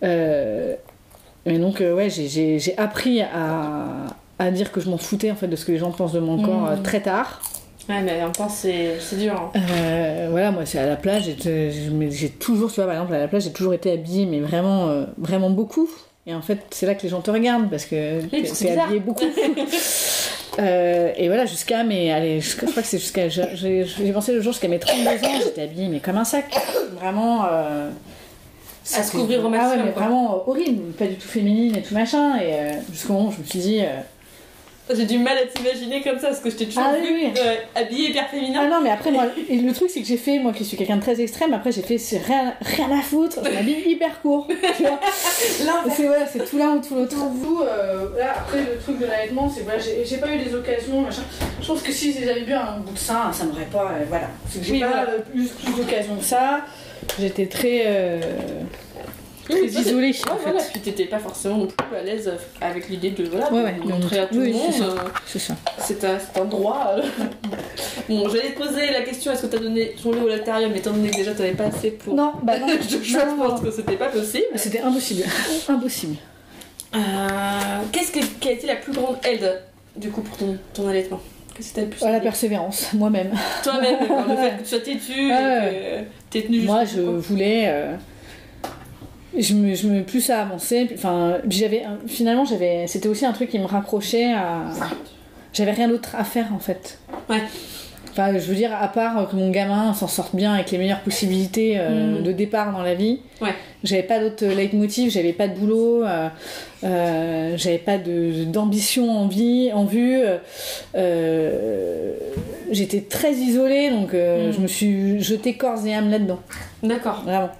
Euh, mais donc, euh, ouais, j'ai appris à, à, dire que je m'en foutais en fait de ce que les gens pensent de mon corps très tard. Ouais, mais en même temps, c'est dur. Hein. Euh, voilà, moi, c'est à la plage, j'ai toujours, tu vois, par exemple, à la plage, j'ai toujours été habillée, mais vraiment, euh, vraiment beaucoup. Et en fait, c'est là que les gens te regardent parce que c'est habillé beaucoup. [LAUGHS] [LAUGHS] Euh, et voilà, jusqu'à mes. Allez, je, crois que c'est jusqu'à. J'ai pensé le jour jusqu'à mes 32 ans, j'étais habillée, mais comme un sac. Vraiment. à se couvrir au maximum. Ah ouais, mais vraiment horrible, pas du tout féminine et tout machin. Et jusqu'au moment où je me suis dit j'ai du mal à t'imaginer comme ça parce que je t'ai toujours ah, vu oui, euh, habillée hyper féminin. Ah non, mais après, moi, le truc c'est que j'ai fait, moi qui suis quelqu'un de très extrême, après j'ai fait c'est rien, rien à foutre, je m'habille hyper court. Tu vois [LAUGHS] C'est voilà, tout l'un ou tout l'autre. Vous, euh, là, après le truc de l'allaitement, c'est voilà, j'ai pas eu des occasions, machin. Je pense que si j'avais vu un bout de sein, ça m'aurait pas. Euh, voilà. C'est que j'ai pas plus, plus d'occasions que ça. J'étais très très isolée. Ouais, voilà, puis t'étais pas forcément non plus à l'aise avec l'idée de voilà, ouais, montrer à tout le monde. C'est ça. C'est un, un, droit. Euh. [LAUGHS] bon, j'allais te poser la question est-ce que t'as donné ton lait au latarium, étant donné que déjà t'avais pas assez pour. Non, bah non. [LAUGHS] je pense que c'était pas possible. C'était impossible. [LAUGHS] impossible. Euh, Qu'est-ce que, qui a été la plus grande aide du coup pour ton, ton allaitement? Que plus La persévérance, moi-même. Toi-même, le fait que tu sois têtu, et que tenu Moi, je voulais. Euh, je me, je me plus à avancer. Enfin j'avais finalement j'avais c'était aussi un truc qui me raccrochait à j'avais rien d'autre à faire en fait. Ouais. Enfin je veux dire à part que mon gamin s'en sorte bien avec les meilleures possibilités euh, mm. de départ dans la vie ouais. j'avais pas d'autre leitmotiv j'avais pas de boulot euh, euh, j'avais pas de d'ambition en vie en vue j'étais très isolée donc mm. je me suis jetée corps et âme là dedans d'accord. Vraiment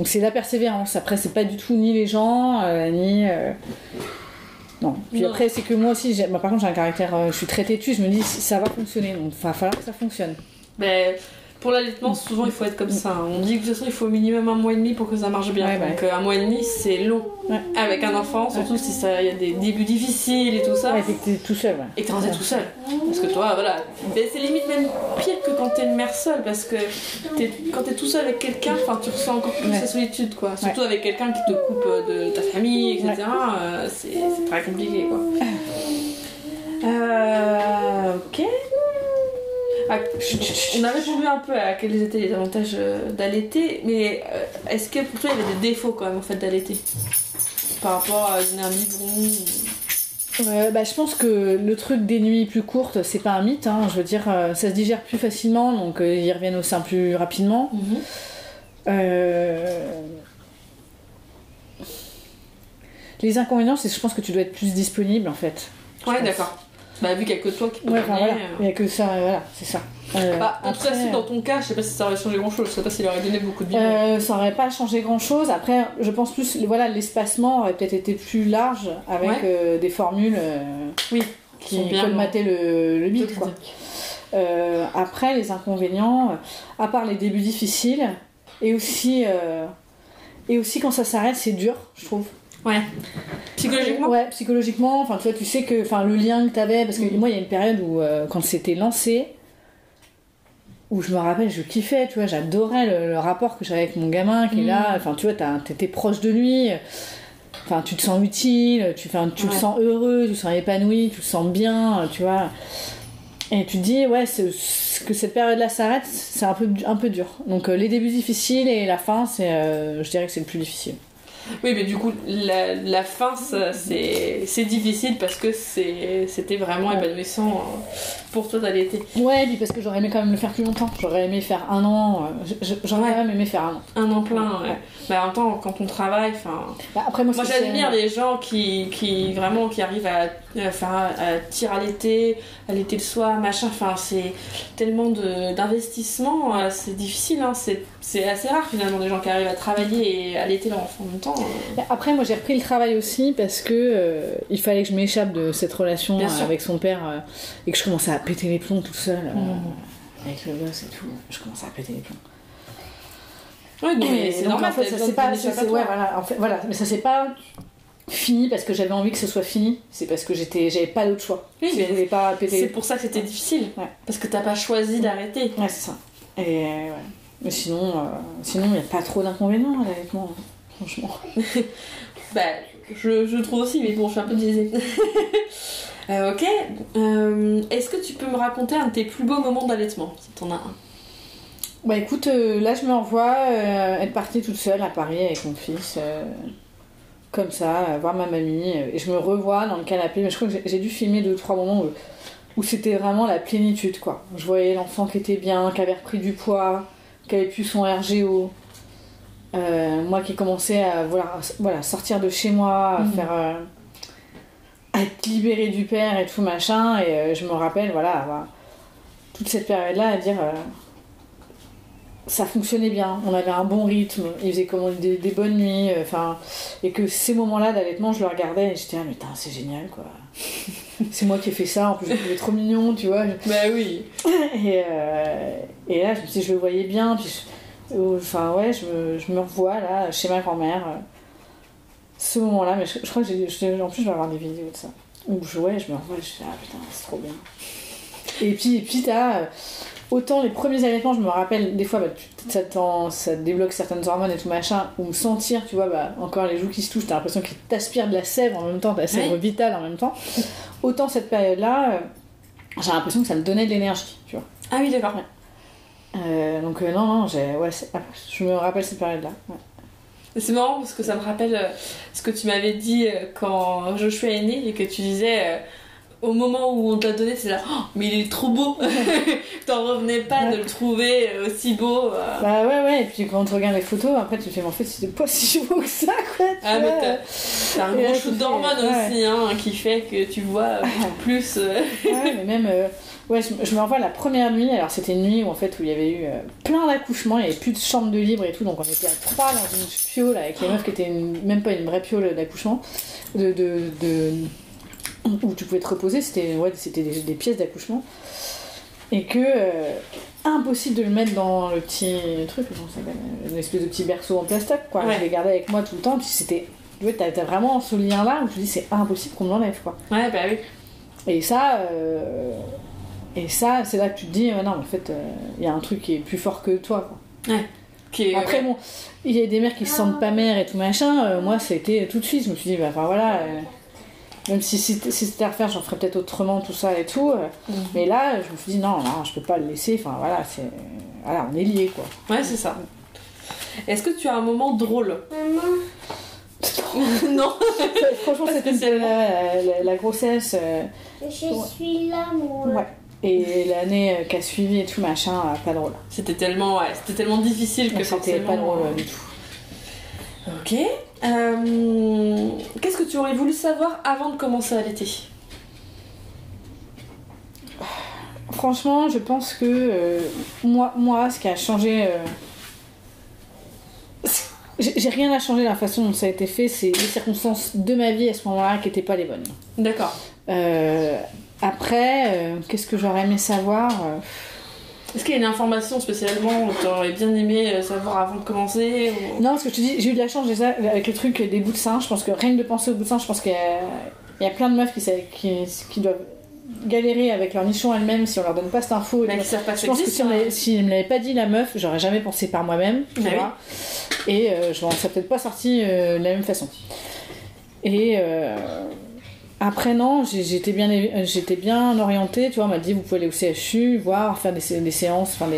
donc c'est la persévérance. Après, c'est pas du tout ni les gens, euh, ni. Euh, non. Puis après, c'est que moi aussi, par contre, j'ai un caractère. Euh, je suis très têtue, je me dis, ça va fonctionner. Donc il va falloir que ça fonctionne. Mais pour l'allaitement, souvent il faut être comme ça. On dit que de toute façon il faut au minimum un mois et demi pour que ça marche bien. Donc euh, un mois et demi c'est long. Avec un enfant, surtout si il y a des débuts difficiles et tout ça. et que t'es tout seul. Et que t'es tout seul. Parce que toi, voilà. c'est limite même pire que quand t'es une mère seule parce que es, quand t'es tout seul avec quelqu'un, tu ressens encore plus la solitude quoi. Surtout avec quelqu'un qui te coupe de ta famille, etc. Euh, c'est très compliqué quoi. [LAUGHS] Euh, ok. Ah, on a répondu un peu à quels étaient les avantages euh, d'allaiter, mais euh, est-ce que pour toi il y avait des défauts quand même en fait d'allaiter? Par rapport à donner un biberon bah, je pense que le truc des nuits plus courtes, c'est pas un mythe. Hein. Je veux dire, euh, ça se digère plus facilement, donc ils reviennent au sein plus rapidement. Mhm. Les inconvénients, c'est je pense que tu dois être plus disponible en fait. Ouais, d'accord. Bah, vu qu'il n'y a que toi qui peux ouais, voilà. Il n'y a que ça, voilà, c'est ça. Euh, bah, en tout cas, si dans ton cas, je sais pas si ça aurait changé grand chose, je sais pas s'il aurait donné beaucoup de. Euh, ça aurait pas changé grand chose. Après, je pense plus, voilà, l'espacement aurait peut-être été plus large avec euh, des formules oui, qui colmataient le, le quoi. après, les inconvénients, à part les débuts difficiles, et aussi, et aussi quand ça s'arrête, c'est dur, je trouve. Ouais. Psychologiquement Ouais, psychologiquement. Enfin, tu vois, tu sais que enfin, le lien que tu avais. Parce que mm. moi, il y a une période où, euh, quand c'était lancé, où je me rappelle, je kiffais, tu vois, j'adorais le, rapport que j'avais avec mon gamin qui est là. Mm. Enfin, tu vois, t'étais proche de lui. Enfin, tu te sens utile, tu, tu le sens heureux, tu te sens épanoui, tu te sens bien, tu vois. Et tu te dis, ouais, que cette période-là s'arrête, c'est un peu, un peu dur. Donc, euh, les débuts difficiles et la fin, c'est, euh, je dirais que c'est le plus difficile. Oui, mais du coup, la, la fin, c'est difficile parce que c'était vraiment épanouissant euh, pour toi d'allaiter. Ouais, puis parce que j'aurais aimé quand même le faire plus longtemps. J'aurais aimé faire un an. Euh, j'aurais même aimé faire un an. Un an plein, ouais. Mais en même temps, quand on travaille, enfin. Bah, après, moi, moi j'admire les gens qui, qui vraiment qui arrivent à, faire à tirer à l'été, à l'été le soir, machin. Enfin, c'est tellement d'investissement, euh, c'est difficile. Hein. C'est assez rare finalement des gens qui arrivent à travailler et à l'été leur enfant en même temps. Euh. Après, moi j'ai repris le travail aussi parce que euh, il fallait que je m'échappe de cette relation avec son père et que je commençais à péter les plombs tout seul. Mmh. Avec le gosse et tout. Je commençais à péter les plombs. Oui, mais c'est normal. En fait, ça c'est pas. Ouais, voilà, en fait, voilà, mais ça c'est pas fini parce que j'avais envie que ce soit fini. C'est parce que j'étais, j'avais pas d'autre choix. Oui, pas C'est pour ça que c'était difficile. Parce que t'as pas choisi d'arrêter. Ouais, c'est ça. Et ouais. Mais sinon, euh, sinon il n'y a pas trop d'inconvénients à l'allaitement, franchement. [LAUGHS] bah, je, je, trouve aussi, mais bon, je suis un peu biaisée. [LAUGHS] Euh, ok. Euh, est-ce que tu peux me raconter un de tes plus beaux moments d'allaitement, si t'en as un? Bah écoute, là je me revois être partie toute seule à Paris avec mon fils, comme ça, voir ma mamie, et je me revois dans le canapé, mais je crois que j'ai dû filmer deux ou trois moments où, c'était vraiment la plénitude, quoi. Je voyais l'enfant qui était bien, qui avait repris du poids, qui avait pu son RGO. moi qui commençais à voilà, sortir de chez moi, à mmh. faire à être libérée du père et tout machin. Et euh, je me rappelle, voilà, toute cette période-là à dire euh, ça fonctionnait bien, on avait un bon rythme, il faisait comme des, des bonnes nuits, euh, enfin, et que ces moments-là d'allaitement, je le regardais et j'étais ah, mais c'est génial quoi. [LAUGHS] c'est moi qui ai fait ça, en plus je trouvais trop mignon, tu vois. Bah oui. [LAUGHS] Et, et là, je me suis je le voyais bien, puis enfin ouais, je me, je me revois là chez ma grand-mère ce moment-là, mais je, crois que j'ai. En plus, je vais avoir des vidéos de ça. Où je, ouais, je me revois, je fais ah putain, c'est trop bien. Et puis, et puis t'as. Euh, autant les premiers allaitements, je me rappelle, des fois, bah, ça, ça débloque certaines hormones et tout machin, ou me sentir, tu vois, bah, encore les joues qui se touchent, t'as l'impression qu'ils t'aspirent de la sève en même temps, de la sève vitale en même temps. Autant cette période-là, euh, j'ai l'impression que ça me donnait de l'énergie, tu vois. Ah oui, d'accord. Euh, donc, non, non, ouais, je me rappelle cette période-là. Ouais. C'est marrant parce que ça me rappelle euh, ce que tu m'avais dit euh, quand Joshua est né et que tu disais euh, au moment où on t'a donné, c'est là, oh, mais il est trop beau [LAUGHS] T'en revenais pas de le trouver aussi beau Bah ouais, ouais, et puis quand tu regardes les photos, après tu te fais, mais en fait, c'était pas si beau que ça, quoi Ah, mais t'as un gros shoot d'hormones aussi, hein, qui fait que tu vois [LAUGHS] plus. ouais, mais même Ouais, je, me revois la première nuit. Alors, c'était une nuit où, en fait, où il y avait eu euh, plein d'accouchements, il n'y avait plus de chambre de libre et tout. Donc, on était à trois dans une piole avec les meufs qui étaient même pas une vraie piole d'accouchement. De, de, où tu pouvais te reposer. C'était ouais, c'était des, pièces d'accouchement. Et que. Euh, impossible de le mettre dans le petit truc, une espèce de petit berceau en plastique, quoi. Je l'ai gardé avec moi tout le temps. Puis c'était. Tu t'as vraiment ce lien là où tu dis c'est impossible qu'on me l'enlève, quoi. Ouais, bah oui. Et ça. Euh, et ça, c'est là que tu te dis, non, en fait, euh, il y a un truc qui est plus fort que toi. Quoi. Ouais. Après, bon, il y a des mères qui se sentent pas mères et tout machin. Euh, moi, c'était tout de suite. Je me suis dit, bah, enfin voilà. Euh, même si, c'était à refaire, j'en ferais peut-être autrement, tout ça et tout. Mhm. Mais là, je me suis dit, non, non, je peux pas le laisser. Enfin voilà, c'est. Voilà, on est liés, quoi. Ouais, c'est ça. Est-ce que tu as un moment drôle? [LAUGHS] Non. [LAUGHS] Franchement, c'était la, la, grossesse. Je suis là, moi. Ouais. Et l'année euh, qui a suivi et tout machin, euh, pas drôle. C'était tellement, ouais, c'était tellement difficile que c'était pas drôle euh, du tout. Ok. Qu'est-ce que tu aurais voulu savoir avant de commencer à l'été? Franchement, je pense que moi, moi, ce qui a changé. J'ai rien à changer la façon dont ça a été fait, c'est les circonstances de ma vie à ce moment-là qui n'étaient pas les bonnes. D'accord. Après, euh, qu'est-ce que j'aurais aimé savoir euh, Est-ce qu'il y a une information spécialement que tu aurais bien aimé euh, savoir avant de commencer Non, parce que je te dis, j'ai eu de la chance déjà avec le truc des bouts de sein. Je pense que rien que de penser aux bouts de sein, je pense qu'il y, a plein de meufs qui, qui, qui doivent galérer avec leur nichon elles-mêmes si on leur donne pas cette info. Bah, pas je pense que si, on si elle me l'avait pas dit la meuf, j'aurais jamais pensé par moi-même. Bah Et je m'en serais peut-être pas sorti de la même façon. Et après, non, j'étais bien, j'étais bien orientée. Tu vois, on m'a dit, vous pouvez aller au CHU, voir, faire des, séances, enfin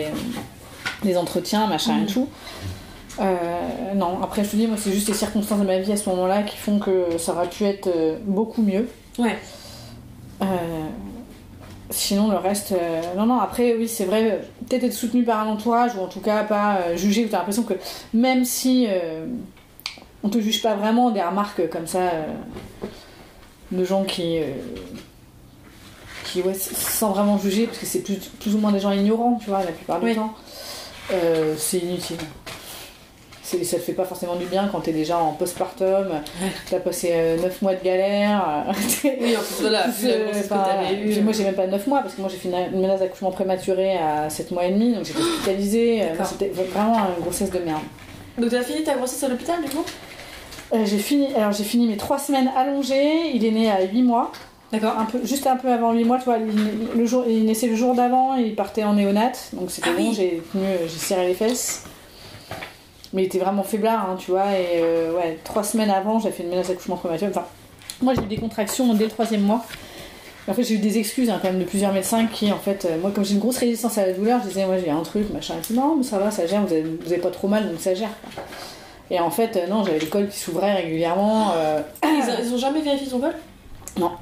des, entretiens, machin et mhm. tout. Euh, non, après, je te dis, moi, c'est juste les circonstances de ma vie à ce moment-là qui font que ça aurait pu être euh, beaucoup mieux. Ouais. Euh, sinon, le reste. non, non, après, oui, c'est vrai, peut-être être soutenu par un entourage, ou en tout cas pas jugé, ou t'as l'impression que même si on te juge pas vraiment, des remarques comme ça de gens qui, euh, qui ouais, sans vraiment juger, parce que c'est plus, plus ou moins des gens ignorants, tu vois, la plupart du temps, euh, c'est inutile. Ça te fait pas forcément du bien quand t'es déjà en postpartum, t'as passé 9 euh, mois de galère. oui, en plus, voilà, [LAUGHS] Moi, j'ai même pas 9 mois, parce que moi, j'ai fait une, menace d'accouchement prématuré à 7 mois et demi, donc j'étais hospitalisée. c'était vraiment une grossesse de merde. Donc, t'as fini ta grossesse à l'hôpital, du coup? Euh, j'ai fini, alors j'ai fini mes trois semaines allongées. Il est né à 8 mois. D'accord. Un peu, juste un peu avant 8 mois, tu vois. Il, le jour, il naissait le jour d'avant, il partait en néonat, donc c'était ah bon. J'ai j'ai serré les fesses. Mais il était vraiment faiblard, hein, tu vois. Et euh, ouais, trois semaines avant, j'ai fait une menace d'accouchement prématuré. Enfin, moi j'ai eu des contractions dès le troisième mois. En fait, j'ai eu des excuses hein, quand même de plusieurs médecins qui, en fait, euh, moi, comme j'ai une grosse résistance à la douleur, je disais, moi, j'ai un truc, machin. Et non, mais ça va, ça gère, vous avez, vous avez pas trop mal, donc ça gère. Quoi. Et en fait, euh, non, j'avais les cols qui s'ouvraient régulièrement. Euh... Ils, ils, ont jamais vérifié son col? Non.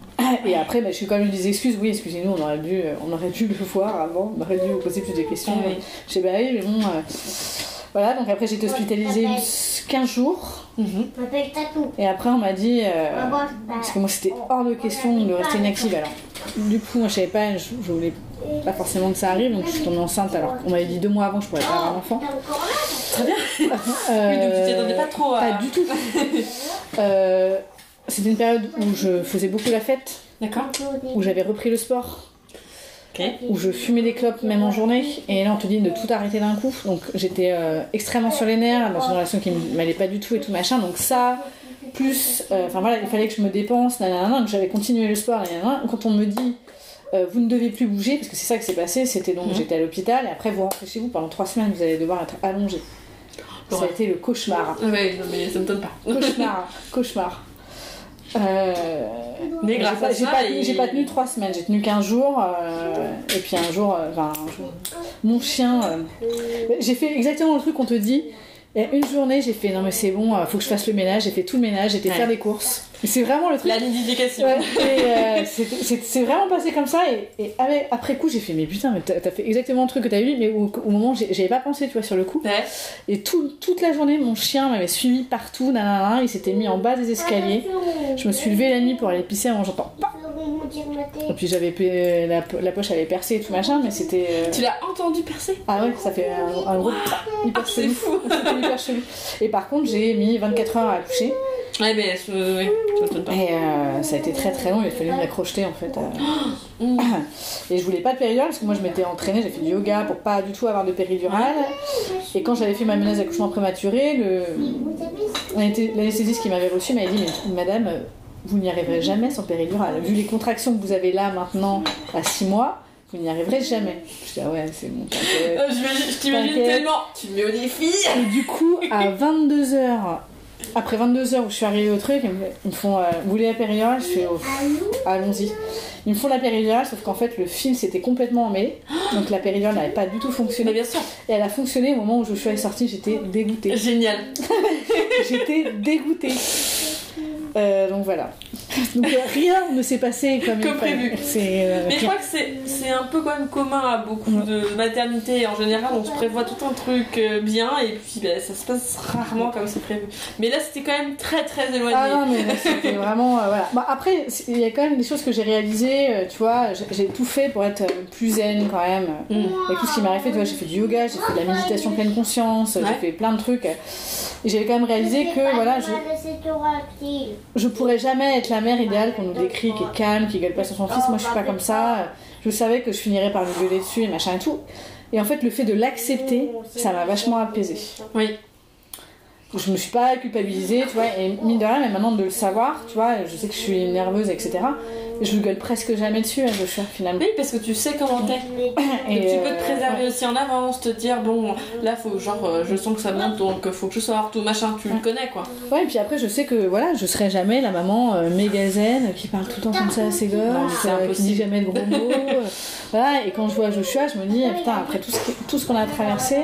Et après, bah, je suis quand même eu des excuses. Oui, excusez-nous, on aurait dû, on aurait dû le voir avant, on aurait dû vous poser plus de questions. Ah oui. Je sais, bah oui, mais bon. Euh... Voilà, donc après, j'ai été hospitalisée 15 jours. Mm -hmm. Et après, on m'a dit. Euh, parce que moi, c'était hors de question de rester inactive. Alors, du coup, moi, je savais pas, je, je, voulais pas forcément que ça arrive, donc je suis tombée enceinte. Alors, on m'avait dit deux mois avant que je pourrais pas avoir d'enfant. Très bien. euh, oui, donc tu t'y attendais pas trop à. Pas du tout. [LAUGHS] euh, c'était une période où je faisais beaucoup la fête. D'accord. Où j'avais repris le sport. Okay. Où je fumais des clopes même en journée. Et là, on te dit de tout arrêter d'un coup. Donc, j'étais euh, extrêmement sur les nerfs, dans une relation qui m'allait pas du tout et tout machin. Donc, ça, plus. Enfin euh, voilà, il fallait que je me dépense, nanana, donc j'avais continué le sport, nanana. Quand on me dit. Euh, vous ne devez plus bouger, parce que c'est ça qui s'est passé, c'était donc Mhm. j'étais à l'hôpital, et après vous rentrez chez vous pendant trois semaines, vous allez devoir être allongé. Ça a été le cauchemar. Ouais, non, mais ça me donne pas. Cauchemar, [LAUGHS] cauchemar. Euh, Mais j'ai grâce pas, à j'ai ça, pas, il- j'ai pas tenu trois semaines, j'ai tenu 15 jours, euh, et puis un jour, euh, enfin, un jour, mon chien, j'ai fait exactement le truc qu'on te dit. Et une journée, j'ai fait non mais c'est bon, euh, faut que je fasse le ménage. J'ai fait tout le ménage, j'ai été Ouais. faire des courses. C'est vraiment le truc. La nidification. Ouais, euh, c'est- vraiment passé comme ça. Et, après coup, j'ai fait mais putain, mais t'as fait exactement le truc que t'as vu, mais au, au moment, j'avais pas pensé, tu vois, sur le coup. Ouais. Et tout- toute la journée, mon chien m'avait suivi partout, nanana, il s'était mis en bas des escaliers. Je me suis levée la nuit pour aller pisser avant j'entends pas. Et puis j'avais la, po- la poche avait percé et tout machin, mais c'était. euh, Tu l'as entendu percer? Ah ouais, ça fait un, un gros hyper Ah, c'est chelou. fou. C'était hyper chelou. Et par contre, j'ai mis 24 heures à accoucher. Ouais, mais euh, oui, ça m'étonne pas. Et euh, ça a été très très long, il a fallu me la crocheter en fait. euh. Mm. [CLEARS THROAT] Et je voulais pas de péridurale parce que moi je m'étais entraînée, j'ai fait du yoga pour pas du tout avoir de péridurale. Et quand j'avais fait ma menace d'accouchement prématuré, le l'anesthésiste qui m'avait reçu m'avait dit Mais madame, euh, vous n'y arriverez jamais sans péridurale. Vu les contractions que vous avez là maintenant à 6 mois, vous n'y arriverez jamais. Je dis Ah ouais, c'est bon. Euh, Je t'imagine tellement. Tu me mets au défi. Et du coup, à 22h, après 22h où je suis arrivée au truc, ils me, font euh, Vous voulez la péridurale? Je fais Oh, Allons-y. Ils me font la péridurale, sauf qu'en fait, le fil s'était complètement emmêlé. Donc la péridurale n'avait pas du tout Mais fonctionné. bien sûr. Et elle a fonctionné au moment où je suis sortie, j'étais dégoûtée. Génial. [LAUGHS] J'étais dégoûtée. Euh, donc voilà. [LAUGHS] Donc euh, rien ne s'est passé comme, prévu. Euh, Mais je crois que c'est un peu quand même commun à beaucoup de maternités. En général, on se prévoit tout un truc euh, bien et puis ben, ça se passe rarement comme c'est prévu. Mais là, c'était quand même très très éloigné. Ah non, mais là, c'était vraiment. euh, voilà. Bah, après, il y a quand même des choses que j'ai réalisées. euh, tu vois, j'ai- tout fait pour être plus zen quand même. Mm. Avec tout ce qui m'est arrivé, tu vois, j'ai fait du yoga, j'ai fait de la méditation pleine conscience, Ouais. j'ai fait plein de trucs. Et j'avais quand même réalisé que voilà, je, je pourrais jamais être la mère idéale qu'on nous décrit, qui est calme, qui gueule pas sur son fils. Moi, je suis pas comme ça. Je savais que je finirais par lui gueuler dessus et machin et tout. Et en fait, le fait de l'accepter, ça m'a vachement apaisé. Oui. Je me suis pas culpabilisée, tu vois, et mine de rien, mais maintenant de le savoir, tu vois, je sais que je suis nerveuse, etc. Je lui gueule presque jamais dessus à Joshua, finalement. Oui, parce que tu sais comment t'es. Et, [LAUGHS] Et tu peux euh, te préserver aussi en avance, te dire bon, là faut genre euh, je sens que ça monte donc faut que je sorte tout machin, tu le connais quoi. Ouais, et puis après, je sais que voilà, je serai jamais la maman euh, méga zen qui parle tout le temps comme ça à ses gosses, c'est euh, qui impossible. dit jamais de gros mots. [LAUGHS] euh, voilà, et quand je vois Joshua, je me dis, ah, putain, après tout ce, qui- tout ce qu'on a traversé,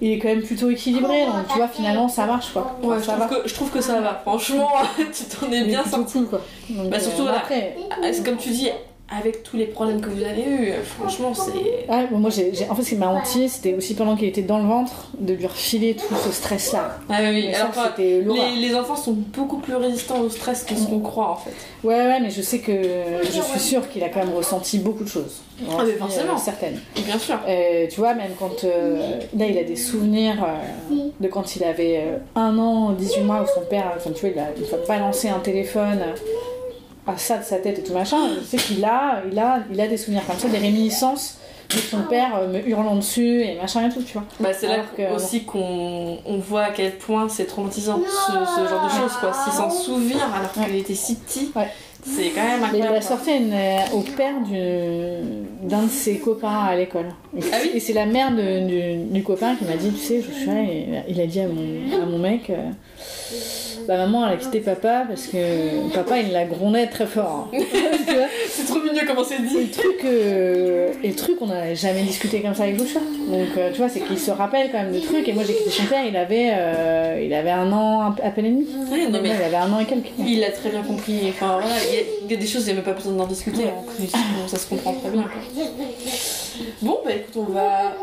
il est quand même plutôt équilibré, donc tu vois, finalement, ça marche quoi. Ouais, je trouve, va. que, je trouve que ça va. Franchement, [LAUGHS] tu t'en es bien sorti. cool quoi. Donc, Bah, surtout, euh, après, Ah, c'est Comme tu dis, avec tous les problèmes que vous avez eus, euh, franchement, c'est. Ouais, bon, moi, j'ai, en fait, ce qui m'a hantillé, c'était aussi pendant qu'il était dans le ventre, de lui refiler tout ce stress-là. Ah oui, oui. Mais ça, Alors, que c'était l'horreur. les, les enfants sont beaucoup plus résistants au stress que ce qu'on croit en fait. Ouais, ouais, mais je sais que je suis sûre qu'il a quand même ressenti beaucoup de choses. Ah, mais suis, forcément. euh, certaine. Bien sûr. Euh, tu vois, même quand. euh, là, il a des souvenirs euh, de quand il avait euh, un an, 18 mois, où son père, enfin, tu vois, il a, il a balancé un téléphone à ça de sa tête et tout machin. Je sais qu'il a, il a, il a des souvenirs comme ça, des réminiscences de son père euh, me hurlant dessus et machin et tout, tu vois. Bah, c'est là que- aussi qu'on on voit à quel point c'est traumatisant ce, ce genre de choses quoi. S'il s'en souvient alors qu'il était si petit, Ouais. c'est quand même Mais il incroyable. l'a sorti une- euh, au père du- d'un de ses copains à l'école. Et, Ah oui et c'est la mère de- du, du copain qui m'a dit, tu sais, Joshua, il, il a dit à mon, à mon mec, euh, bah maman elle a quitté papa parce que papa il la grondait très fort. Hein. [LAUGHS] c'est trop mignon comment c'est dit. Et le truc, euh, et le truc on n'a jamais discuté comme ça avec Loucha. Donc euh, tu vois, c'est qu'il se rappelle quand même de trucs. Et moi j'ai quitté son père, il avait, euh, il avait un an à peine et demi. Ouais, non, mais il avait un an et quelques. Il a très bien compris. Enfin voilà, il y, a des choses, il n'y a même pas besoin d'en discuter. Hein. Ça se comprend très bien. Bon, bah écoute, on va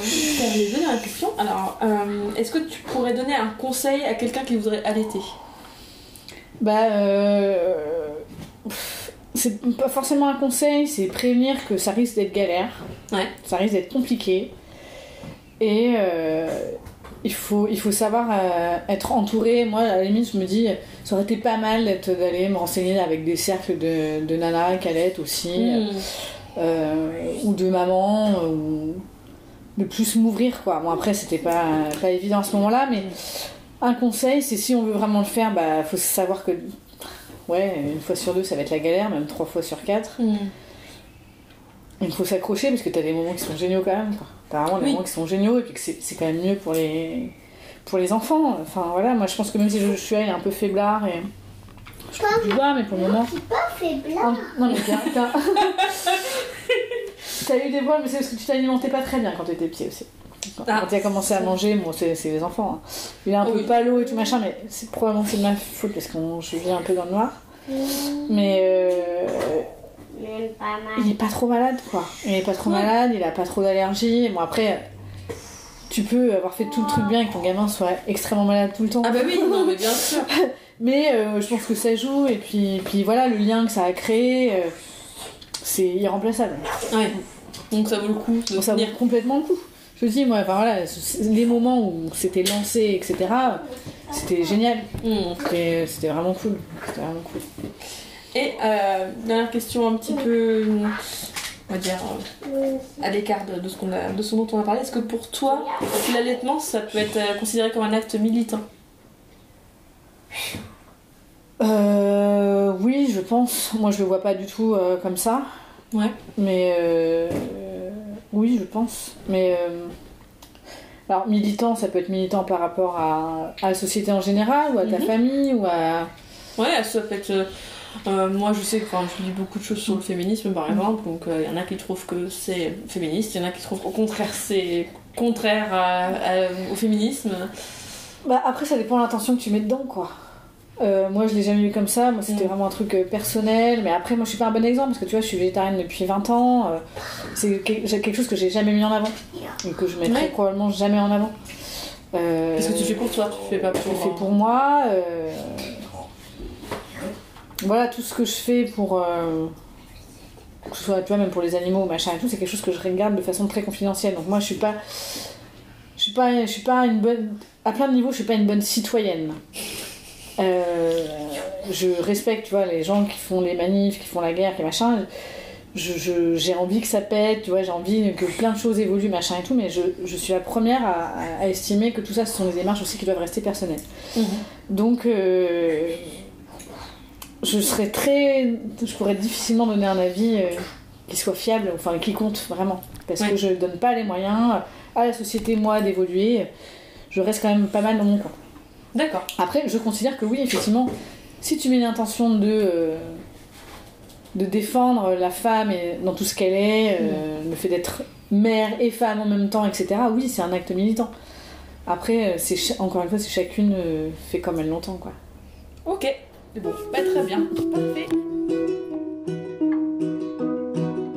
faire les deux dernières questions. Alors, est-ce que tu pourrais donner un conseil à quelqu'un qui voudrait allaiter Bah, euh, c'est pas forcément un conseil, c'est prévenir que ça risque d'être galère. Ouais. Ça risque d'être compliqué. Et euh, il, faut, il faut savoir euh, être entouré. Moi, à la limite, je me dis, ça aurait été pas mal d'aller me renseigner avec des cercles de, de nanas qui aussi. Hmm. Ou de maman, ou de plus m'ouvrir quoi. Bon après c'était pas, pas évident à ce moment-là, mais un conseil c'est si on veut vraiment le faire, bah faut savoir que ouais une fois sur deux ça va être la galère, même trois fois sur quatre. Mm. Il faut s'accrocher parce que t'as des moments qui sont géniaux quand même. T'as vraiment des moments qui sont géniaux et puis que c'est quand même mieux pour les pour les enfants. Enfin voilà, moi je pense que même si je, suis un peu faiblard et je peux du mais pour le moment. pas faiblard. Ah, non mais [LAUGHS] T'as eu des voix, mais c'est parce que tu t'alimentais pas très bien quand t'étais petit aussi. Quand, ah. tu as commencé à manger, bon, c'est les enfants. Hein. Il est un peu palo et tout machin, mais c'est probablement c'est de ma faute parce que je vis un peu dans le noir. Mais euh, il est pas trop malade, quoi. Il est pas trop malade, il a pas trop d'allergies. Bon, après, tu peux avoir fait tout le truc bien et que ton gamin soit extrêmement malade tout le temps. Ah bah oui, non, mais bien [LAUGHS] sûr. Mais euh, je pense que ça joue, et puis, puis voilà, le lien que ça a créé, euh, c'est irremplaçable. Ouais. Donc ça vaut le coup de Ça vaut complètement le coup. Je dis, moi, enfin, voilà, les moments où c'était lancé, etc., c'était génial. Mm. C'était vraiment cool. C'était vraiment cool. Et euh, dernière question un petit peu, on va dire, à l'écart de, ce, a, de ce dont on a parlé. Est-ce que pour toi, l'allaitement, ça peut être euh, considéré comme un acte militant? Euh, Oui, je pense. Moi, je le vois pas du tout comme ça. Ouais. Mais euh, oui, je pense. Mais euh, alors militant, ça peut être militant par rapport à, la société en général ou à ta mhm. famille ou à. Ouais, ça peut être. Euh, moi, je sais que je lis beaucoup de choses sur le féminisme, par mhm. exemple. Donc, il y en a qui trouvent que c'est féministe, il y en a qui trouvent au contraire c'est contraire au féminisme. Bah après, ça dépend de l'intention que tu mets dedans, quoi. Euh, moi, je l'ai jamais eu comme ça. Moi, c'était mm. vraiment un truc euh, personnel. Mais après, moi, je suis pas un bon exemple parce que tu vois, je suis végétarienne depuis 20 ans. Euh, c'est quelque chose que j'ai jamais mis en avant et que je mettrai probablement jamais en avant. Qu'est-ce que tu fais pour toi? Tu fais pas pour. Je fais pour moi. Voilà, tout ce que je fais pour. que ce soit, tu vois, même pour les animaux, machin et tout, c'est quelque chose que je regarde de façon très confidentielle. Donc, moi, je suis pas. Je suis pas, je suis pas une bonne. À plein de niveaux, je suis pas une bonne citoyenne. Euh, je respecte, tu vois, les gens qui font les manifs, qui font la guerre, qui machin. j'ai envie que ça pète, tu vois, j'ai envie que plein de choses évoluent, machin et tout, mais je, suis la première à, estimer que tout ça, ce sont des démarches aussi qui doivent rester personnelles. Mhm. Donc, euh, je serais très. Je pourrais difficilement donner un avis euh, qui soit fiable, enfin, qui compte vraiment. Parce que je donne pas les moyens à la société, moi, d'évoluer. Je reste quand même pas mal dans mon coin. D'accord. Après, je considère que oui, effectivement, si tu mets l'intention de, euh, de défendre la femme et, dans tout ce qu'elle est, euh, mm. le fait d'être mère et femme en même temps, etc., oui, c'est un acte militant. Après, euh, c'est encore une fois, c'est chacune fait comme elle l'entend, quoi. Ok, bon, pas très bien, parfait.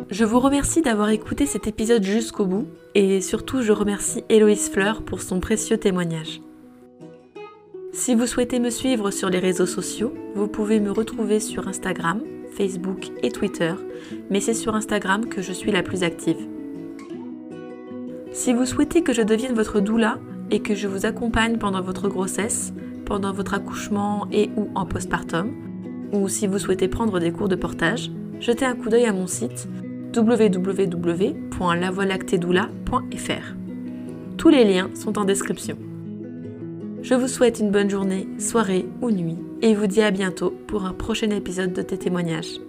Je vous remercie d'avoir écouté cet épisode jusqu'au bout et surtout je remercie Héloïse Fleur pour son précieux témoignage. Si vous souhaitez me suivre sur les réseaux sociaux, vous pouvez me retrouver sur Instagram, Facebook et Twitter, mais c'est sur Instagram que je suis la plus active. Si vous souhaitez que je devienne votre doula et que je vous accompagne pendant votre grossesse, pendant votre accouchement et ou en postpartum, ou si vous souhaitez prendre des cours de portage, jetez un coup d'œil à mon site www.lavoilactedoula.fr. Tous les liens sont en description. Je vous souhaite une bonne journée, soirée ou nuit et vous dis à bientôt pour un prochain épisode de tes témoignages.